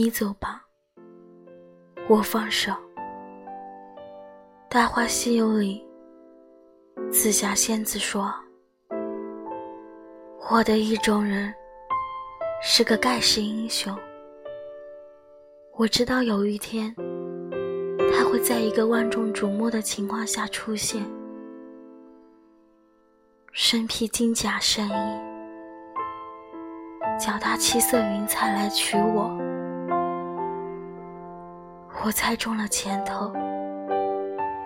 你走吧，我放手。《大话西游》里，紫霞仙子说：“我的意中人是个盖世英雄。我知道有一天，他会在一个万众瞩目的情况下出现，身披金甲圣衣，脚踏七色云彩来娶我。”我猜中了前头，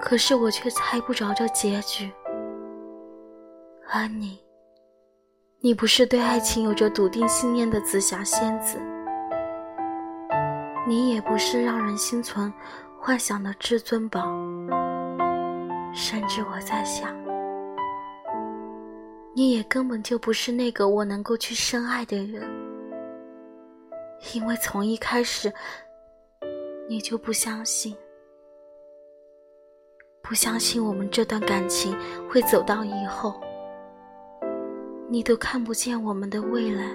可是我却猜不着这结局。而你，你不是对爱情有着笃定信念的紫霞仙子，你也不是让人心存幻想的至尊宝，甚至我在想，你也根本就不是那个我能够去深爱的人，因为从一开始。你就不相信，不相信我们这段感情会走到以后，你都看不见我们的未来，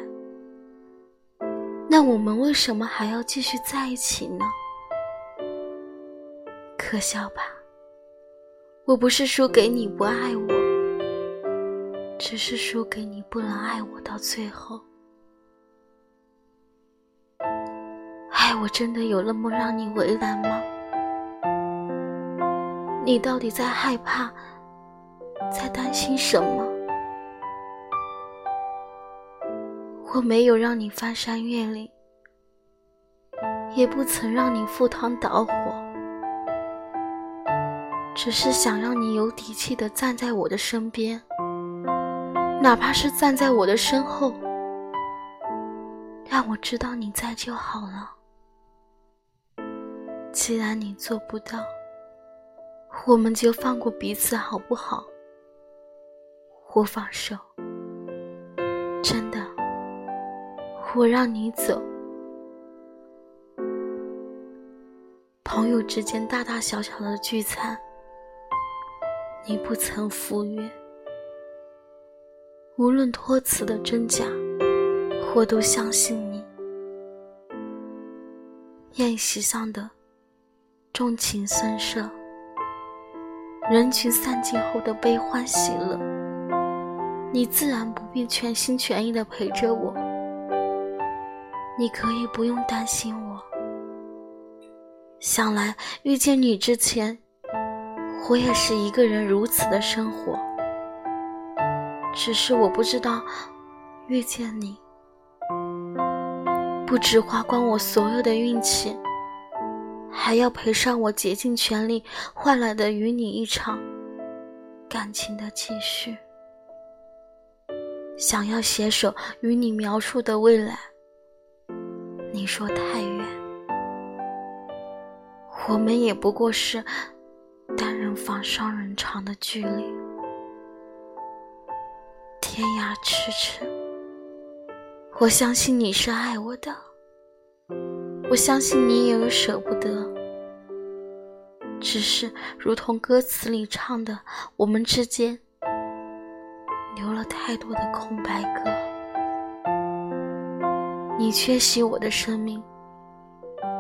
那我们为什么还要继续在一起呢？可笑吧！我不是输给你不爱我，只是输给你不能爱我到最后。爱我真的有那么让你为难吗？你到底在害怕，在担心什么？我没有让你翻山越岭，也不曾让你赴汤蹈火，只是想让你有底气的站在我的身边，哪怕是站在我的身后，让我知道你在就好了。既然你做不到，我们就放过彼此好不好？我放手，真的，我让你走。朋友之间大大小小的聚餐，你不曾赴约。无论托辞的真假，我都相信你。宴席上的。重情深色，人群散尽后的悲欢喜乐，你自然不必全心全意的陪着我。你可以不用担心我。想来遇见你之前，我也是一个人如此的生活。只是我不知道，遇见你，不止花光我所有的运气。还要赔上我竭尽全力换来的与你一场感情的继续，想要携手与你描述的未来，你说太远，我们也不过是单人房双人床的距离，天涯咫尺。我相信你是爱我的。我相信你也有舍不得，只是如同歌词里唱的，我们之间留了太多的空白格。你缺席我的生命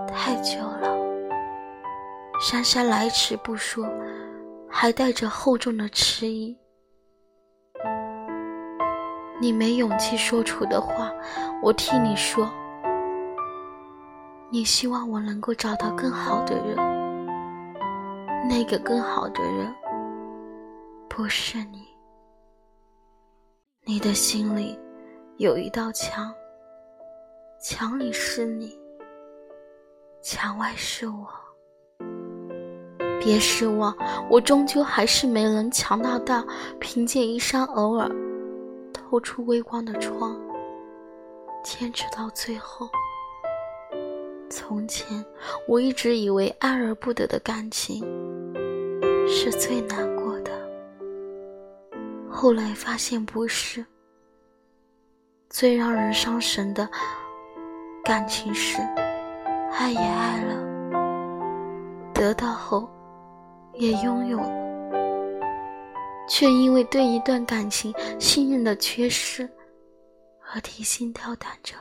太久了，姗姗来迟不说，还带着厚重的迟疑。你没勇气说出的话，我替你说。你希望我能够找到更好的人，那个更好的人不是你。你的心里有一道墙，墙里是你，墙外是我。别失望，我终究还是没能强大到凭借一扇偶尔透出微光的窗，坚持到最后。从前，我一直以为爱而不得的感情是最难过的。后来发现不是，最让人伤神的感情是，爱也爱了，得到后也拥有了，却因为对一段感情信任的缺失而提心吊胆着。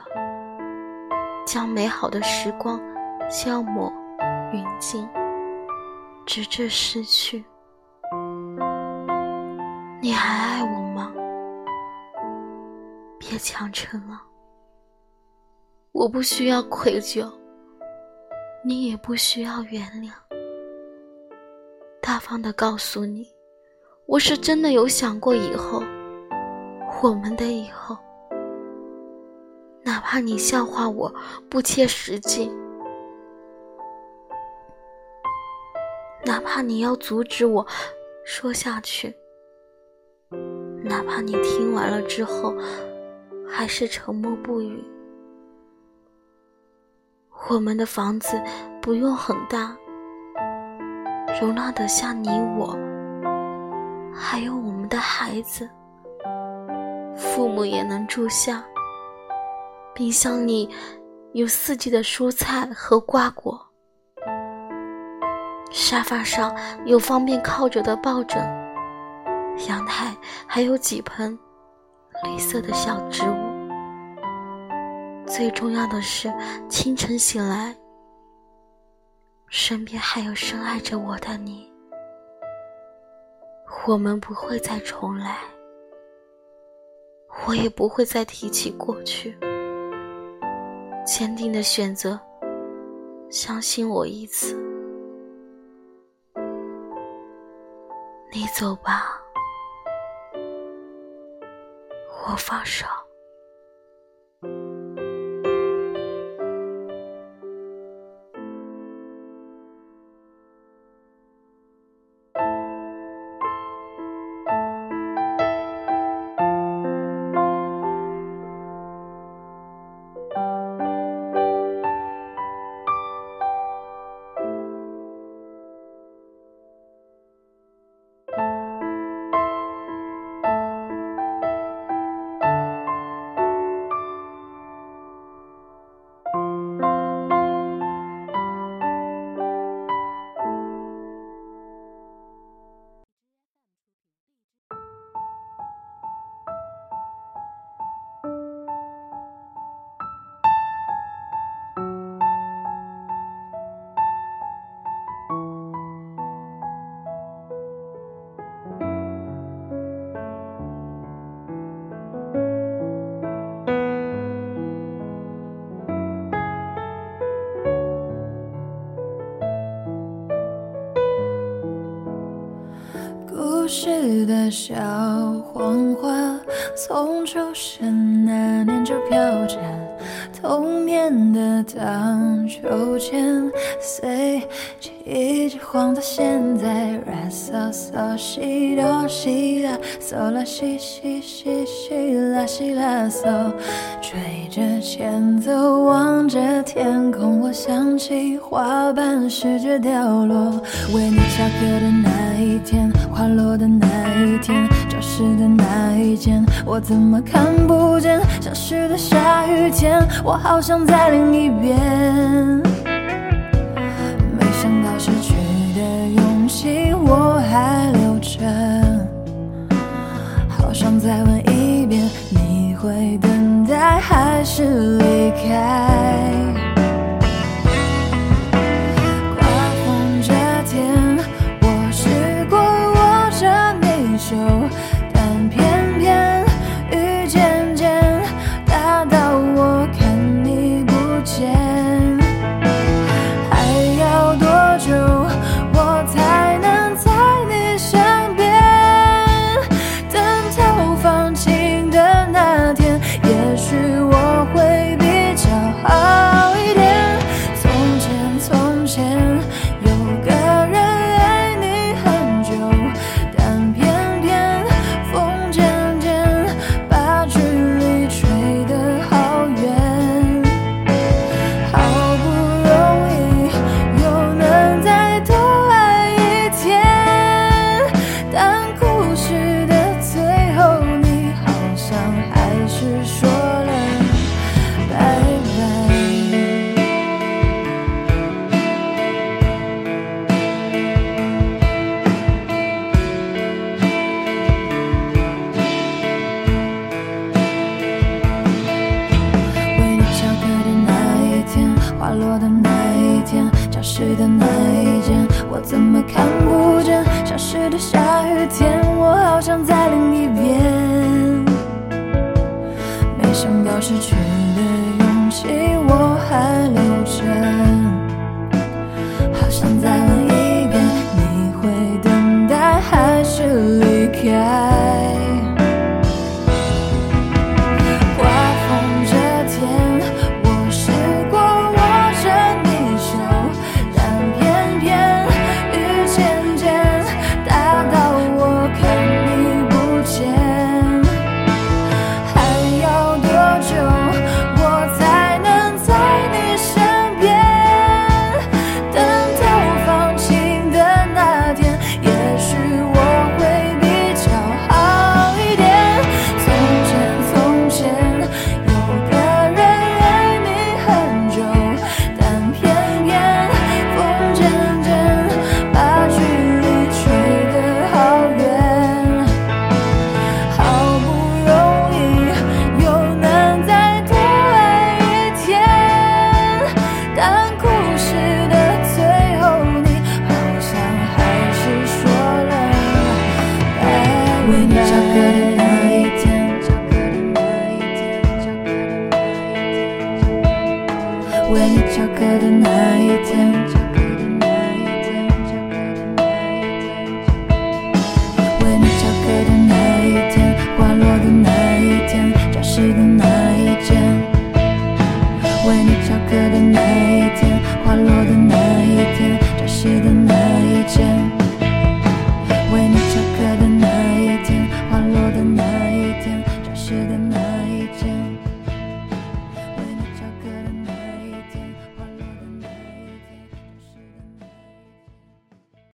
将美好的时光消磨殆尽，直至失去。你还爱我吗？别强撑了，我不需要愧疚，你也不需要原谅。大方的告诉你，我是真的有想过以后，我们的以后。哪怕你笑话我不切实际，哪怕你要阻止我说下去，哪怕你听完了之后还是沉默不语，我们的房子不用很大，容纳得下你我，还有我们的孩子，父母也能住下。冰箱里有四季的蔬菜和瓜果，沙发上有方便靠着的抱枕，阳台还有几盆绿色的小植物。最重要的是，清晨醒来，身边还有深爱着我的你。我们不会再重来，我也不会再提起过去。坚定的选择，相信我一次。走吧，我放手。故事的小黄花，从出生那年就飘着。童年的荡秋千，随一直晃到现在。啦嗦嗦西哆西啦，嗦啦西西西西啦西啦嗦，吹着前奏，望着天空，我想起花瓣试着掉落，为你下课的那一天，花落的那一天，教室的那一间，我怎么看不见消失的下雨天？我好想在另一边，我还留着，好想再问一遍，你会等待还是离开？想到失去的勇气，我还留着。好想再问一遍，你会等待还是离开？